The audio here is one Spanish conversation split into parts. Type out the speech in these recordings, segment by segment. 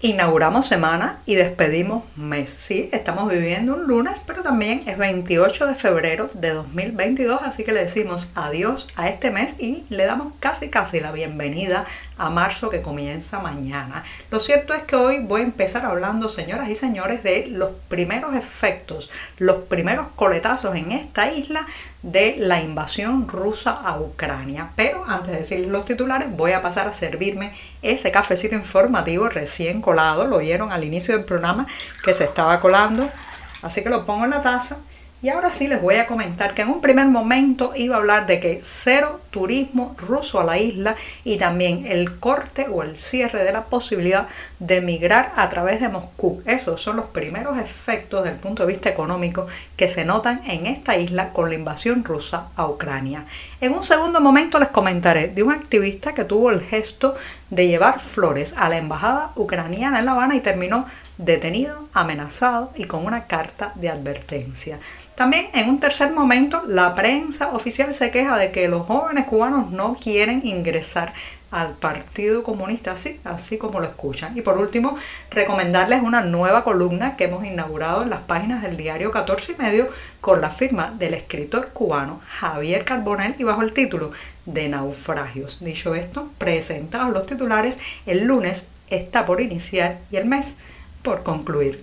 inauguramos semana y despedimos mes. Sí, estamos viviendo un lunes, pero también es 28 de febrero de 2022, así que le decimos adiós a este mes y le damos casi casi la bienvenida a marzo que comienza mañana. Lo cierto es que hoy voy a empezar hablando, señoras y señores, de los primeros efectos, los primeros coletazos en esta isla de la invasión rusa a Ucrania. Pero antes de decir los titulares, voy a pasar a servirme ese cafecito informativo recién Lo vieron al inicio del programa que se estaba colando. Así que lo pongo en la taza y ahora sí les voy a comentar que en un primer momento iba a hablar de que cero turismo ruso a la isla y también el corte o el cierre de la posibilidad de migrar a través de Moscú. Esos son los primeros efectos desde el punto de vista económico que se notan en esta isla con la invasión rusa a Ucrania. En un segundo momento les comentaré de un activista que tuvo el gesto de llevar flores a la embajada ucraniana en La Habana y terminó detenido, amenazado y con una carta de advertencia. También en un tercer momento, la prensa oficial se queja de que los jóvenes cubanos no quieren ingresar al Partido Comunista, así, así como lo escuchan. Y por último, recomendarles una nueva columna que hemos inaugurado en las páginas del diario 14 y medio con la firma del escritor cubano Javier Carbonell y bajo el título de Naufragios. Dicho esto, presentados los titulares, el lunes está por iniciar y el mes por concluir.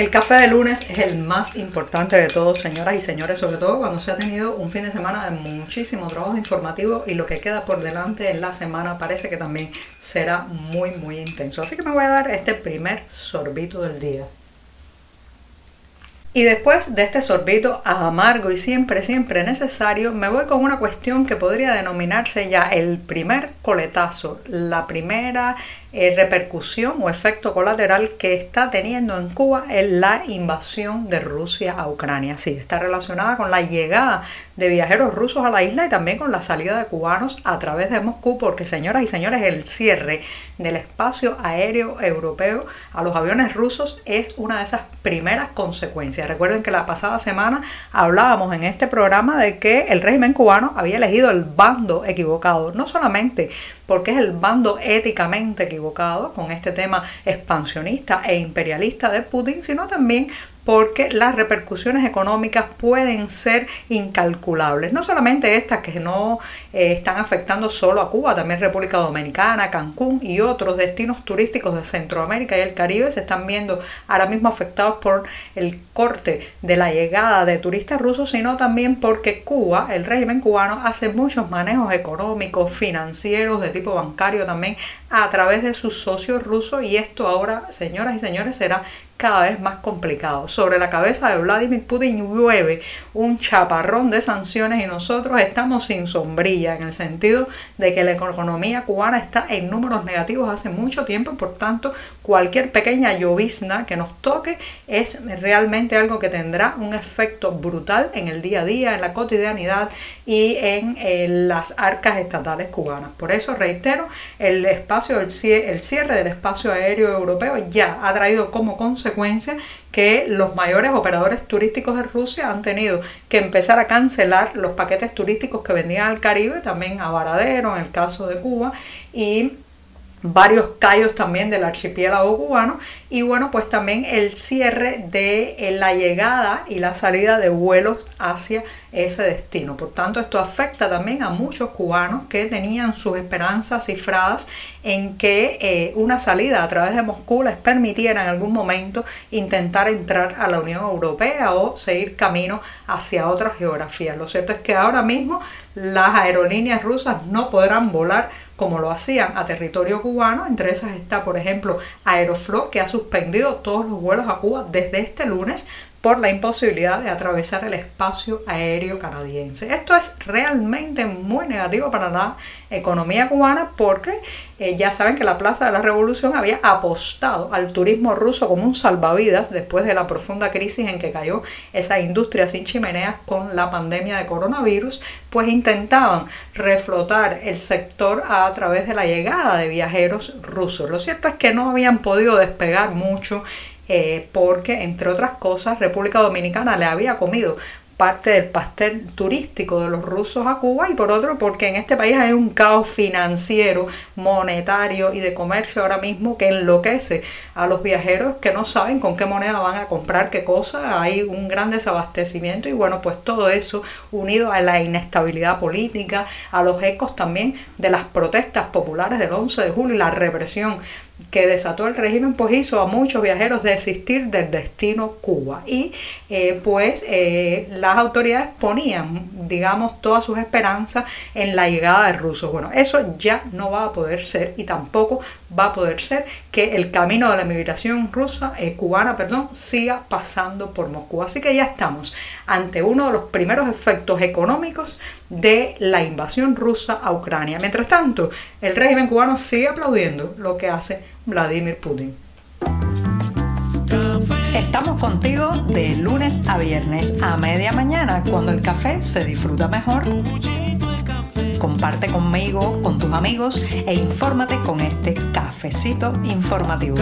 El café de lunes es el más importante de todos, señoras y señores, sobre todo cuando se ha tenido un fin de semana de muchísimo trabajo informativo y lo que queda por delante en la semana parece que también será muy, muy intenso. Así que me voy a dar este primer sorbito del día. Y después de este sorbito amargo y siempre, siempre necesario, me voy con una cuestión que podría denominarse ya el primer coletazo, la primera eh, repercusión o efecto colateral que está teniendo en Cuba en la invasión de Rusia a Ucrania. Sí, está relacionada con la llegada de viajeros rusos a la isla y también con la salida de cubanos a través de Moscú, porque señoras y señores, el cierre del espacio aéreo europeo a los aviones rusos es una de esas primeras consecuencias. Recuerden que la pasada semana hablábamos en este programa de que el régimen cubano había elegido el bando equivocado, no solamente porque es el bando éticamente equivocado con este tema expansionista e imperialista de Putin, sino también porque las repercusiones económicas pueden ser incalculables. No solamente estas que no eh, están afectando solo a Cuba, también República Dominicana, Cancún y otros destinos turísticos de Centroamérica y el Caribe se están viendo ahora mismo afectados por el corte de la llegada de turistas rusos, sino también porque Cuba, el régimen cubano, hace muchos manejos económicos, financieros, de tipo bancario también, a través de sus socios rusos y esto ahora, señoras y señores, será cada vez más complicado. Sobre la cabeza de Vladimir Putin llueve un chaparrón de sanciones y nosotros estamos sin sombrilla en el sentido de que la economía cubana está en números negativos hace mucho tiempo, por tanto cualquier pequeña llovizna que nos toque es realmente algo que tendrá un efecto brutal en el día a día, en la cotidianidad y en, las arcas estatales cubanas. Por eso reitero, el espacio, el cierre del espacio aéreo europeo ya ha traído como consecuencia que los mayores operadores turísticos de Rusia han tenido que empezar a cancelar los paquetes turísticos que vendían al Caribe, también a Varadero en el caso de Cuba, y varios callos también del archipiélago cubano. Y bueno pues también el cierre de eh, la llegada y la salida de vuelos hacia ese destino. Por tanto, esto afecta también a muchos cubanos que tenían sus esperanzas cifradas en que eh, una salida a través de Moscú les permitiera en algún momento intentar entrar a la Unión Europea o seguir camino hacia otras geografías. Lo cierto es que ahora mismo las aerolíneas rusas no podrán volar como lo hacían a territorio cubano. Entre esas está, por ejemplo, Aeroflot, que ha suspendido todos los vuelos a Cuba desde este lunes por la imposibilidad de atravesar el espacio aéreo canadiense. Esto es realmente muy negativo para la economía cubana porque eh, ya saben que la Plaza de la Revolución había apostado al turismo ruso como un salvavidas después de la profunda crisis en que cayó esa industria sin chimeneas con la pandemia de coronavirus, pues intentaban reflotar el sector a través de la llegada de viajeros rusos. Lo cierto es que no habían podido despegar mucho eh, porque, entre otras cosas, República Dominicana le había comido parte del pastel turístico de los rusos a Cuba y por otro porque en este país hay un caos financiero, monetario y de comercio ahora mismo que enloquece a los viajeros que no saben con qué moneda van a comprar qué cosa, hay un gran desabastecimiento y bueno pues todo eso unido a la inestabilidad política, a los ecos también de las protestas populares del 11 de julio y la represión que desató el régimen, pues hizo a muchos viajeros desistir del destino Cuba. Y eh, pues eh, las autoridades ponían, digamos, todas sus esperanzas en la llegada de rusos. Bueno, eso ya no va a poder ser y tampoco va a poder ser que el camino de la migración rusa, eh, cubana, perdón, siga pasando por Moscú. Así que ya estamos ante uno de los primeros efectos económicos de la invasión rusa a Ucrania. Mientras tanto, el régimen cubano sigue aplaudiendo lo que hace Vladimir Putin. Estamos contigo de lunes a viernes a media mañana cuando el café se disfruta mejor. Comparte conmigo, con tus amigos e infórmate con este cafecito informativo.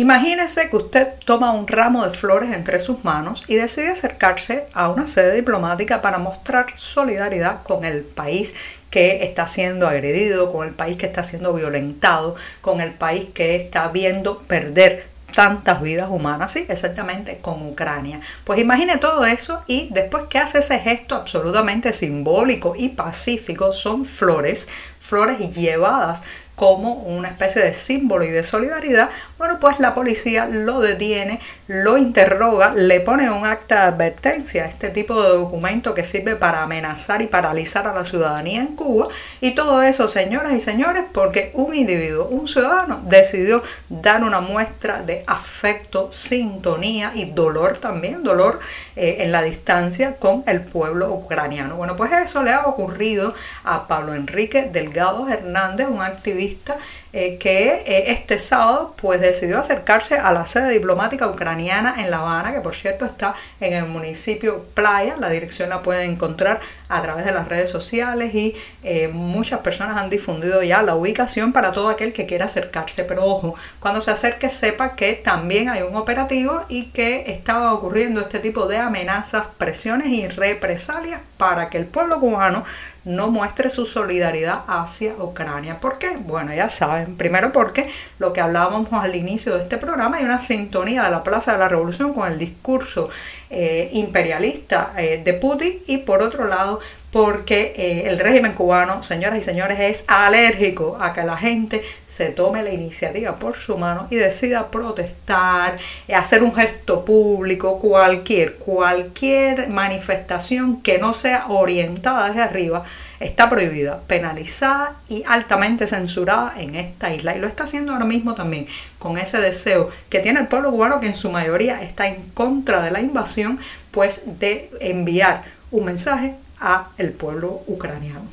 Imagínese que usted toma un ramo de flores entre sus manos y decide acercarse a una sede diplomática para mostrar solidaridad con el país que está siendo agredido, con el país que está siendo violentado, con el país que está viendo perder tantas vidas humanas, sí, exactamente con Ucrania. Pues imagine todo eso y después que hace ese gesto absolutamente simbólico y pacífico, son flores, flores llevadas como una especie de símbolo y de solidaridad, bueno, pues la policía lo detiene, lo interroga, le pone un acta de advertencia, este tipo de documento que sirve para amenazar y paralizar a la ciudadanía en Cuba. Y todo eso, señoras y señores, porque un individuo, un ciudadano, decidió dar una muestra de afecto, sintonía y dolor también, dolor eh, en la distancia con el pueblo ucraniano. Bueno, pues eso le ha ocurrido a Pablo Enrique Delgado Hernández, un activista eh, que eh, este sábado pues decidió acercarse a la sede diplomática ucraniana en La Habana, que por cierto está en el municipio Playa. La dirección la pueden encontrar a través de las redes sociales y eh, muchas personas han difundido ya la ubicación para todo aquel que quiera acercarse. Pero ojo, cuando se acerque sepa que también hay un operativo y que estaba ocurriendo este tipo de amenazas, presiones y represalias para que el pueblo cubano no muestre su solidaridad hacia Ucrania. ¿Por qué? Bueno, ya saben, primero porque lo que hablábamos al inicio de este programa hay una sintonía de la Plaza de la Revolución con el discurso eh, imperialista eh, de Putin y por otro lado porque eh, el régimen cubano, señoras y señores, es alérgico a que la gente se tome la iniciativa por su mano y decida protestar, hacer un gesto público, cualquier, cualquier manifestación que no sea orientada desde arriba está prohibida, penalizada y altamente censurada en esta isla. Y lo está haciendo ahora mismo también con ese deseo que tiene el pueblo cubano, que en su mayoría está en contra de la invasión, pues de enviar un mensaje a el pueblo ucraniano.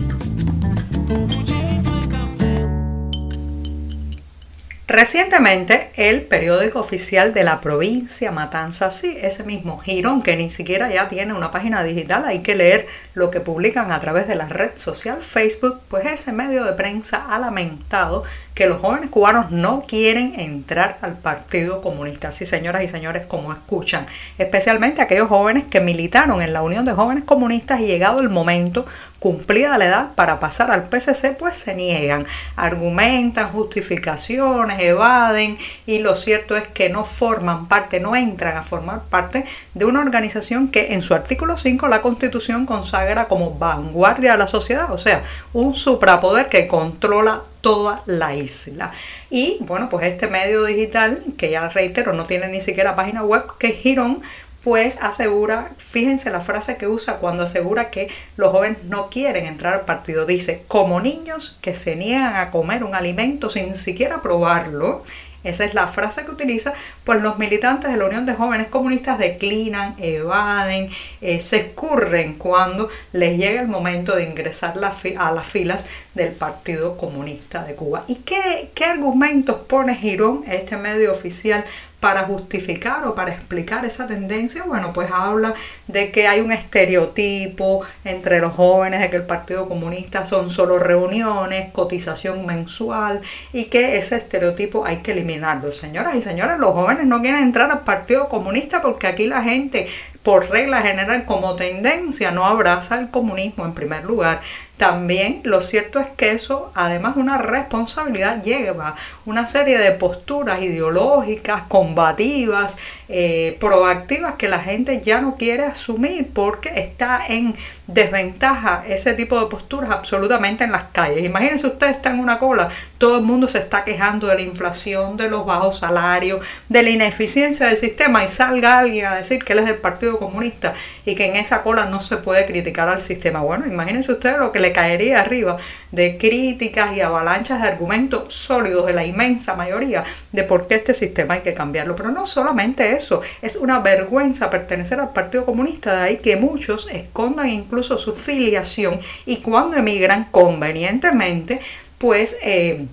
Recientemente, el periódico oficial de la provincia Matanza, sí, ese mismo Girón, que ni siquiera ya tiene una página digital, hay que leer lo que publican a través de la red social Facebook, pues ese medio de prensa ha lamentado que los jóvenes cubanos no quieren entrar al Partido Comunista. Sí, señoras y señores, como escuchan, especialmente aquellos jóvenes que militaron en la Unión de Jóvenes Comunistas y llegado el momento, cumplida la edad para pasar al PCC, pues se niegan, argumentan justificaciones, evaden y lo cierto es que no forman parte, no entran a formar parte de una organización que en su artículo 5 la Constitución consagra como vanguardia de la sociedad, o sea, un suprapoder que controla toda la isla. Y bueno, pues este medio digital, que ya reitero, no tiene ni siquiera página web, que es Girón, pues asegura, fíjense la frase que usa cuando asegura que los jóvenes no quieren entrar al partido. Dice, como niños que se niegan a comer un alimento sin siquiera probarlo esa es la frase que utiliza, pues los militantes de la Unión de Jóvenes Comunistas declinan, evaden, eh, se escurren cuando les llega el momento de ingresar a las filas del Partido Comunista de Cuba. ¿Y qué, qué argumentos pone Girón, este medio oficial, para justificar o para explicar esa tendencia, bueno, pues habla de que hay un estereotipo entre los jóvenes de que el Partido Comunista son solo reuniones, cotización mensual y que ese estereotipo hay que eliminarlo. Señoras y señores, los jóvenes no quieren entrar al Partido Comunista porque aquí la gente por regla general como tendencia no abraza el comunismo en primer lugar. También lo cierto es que eso, además de una responsabilidad, lleva una serie de posturas ideológicas, combativas, eh, proactivas que la gente ya no quiere asumir porque está en desventaja ese tipo de posturas absolutamente en las calles. Imagínense usted está en una cola, todo el mundo se está quejando de la inflación, de los bajos salarios, de la ineficiencia del sistema y salga alguien a decir que él es del Partido Comunista y que en esa cola no se puede criticar al sistema. Bueno, imagínense usted lo que le caería arriba de críticas y avalanchas de argumentos sólidos de la inmensa mayoría de por qué este sistema hay que cambiarlo. Pero no solamente eso, es una vergüenza pertenecer al Partido Comunista, de ahí que muchos escondan incluso su filiación y cuando emigran convenientemente, pues... Eh,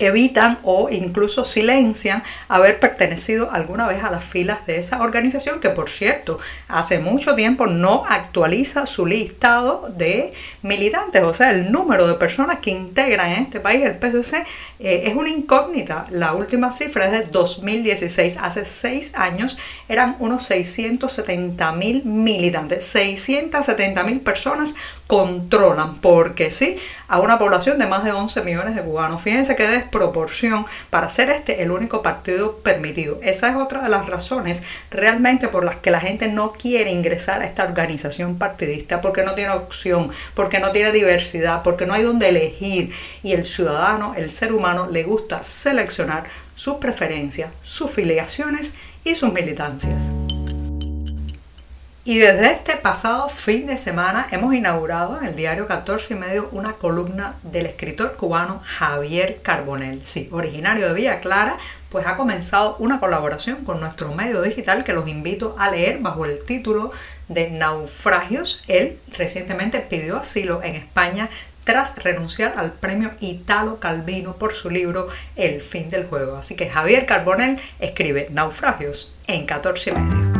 evitan o incluso silencian haber pertenecido alguna vez a las filas de esa organización que por cierto hace mucho tiempo no actualiza su listado de militantes, o sea, el número de personas que integran en este país el PCC eh, es una incógnita. La última cifra es de 2016, hace seis años eran unos 670 mil militantes, 670 mil personas controlan, porque sí, a una población de más de 11 millones de cubanos. Fíjense que proporción para ser este el único partido permitido. Esa es otra de las razones realmente por las que la gente no quiere ingresar a esta organización partidista, porque no tiene opción, porque no tiene diversidad, porque no hay donde elegir y el ciudadano, el ser humano, le gusta seleccionar sus preferencias, sus filiaciones y sus militancias. Y desde este pasado fin de semana hemos inaugurado en el diario 14 y medio una columna del escritor cubano Javier Carbonell. Sí, originario de Villa Clara, pues ha comenzado una colaboración con nuestro medio digital que los invito a leer bajo el título de Naufragios. Él recientemente pidió asilo en España tras renunciar al premio Italo Calvino por su libro El fin del juego. Así que Javier Carbonell escribe Naufragios en 14 y medio.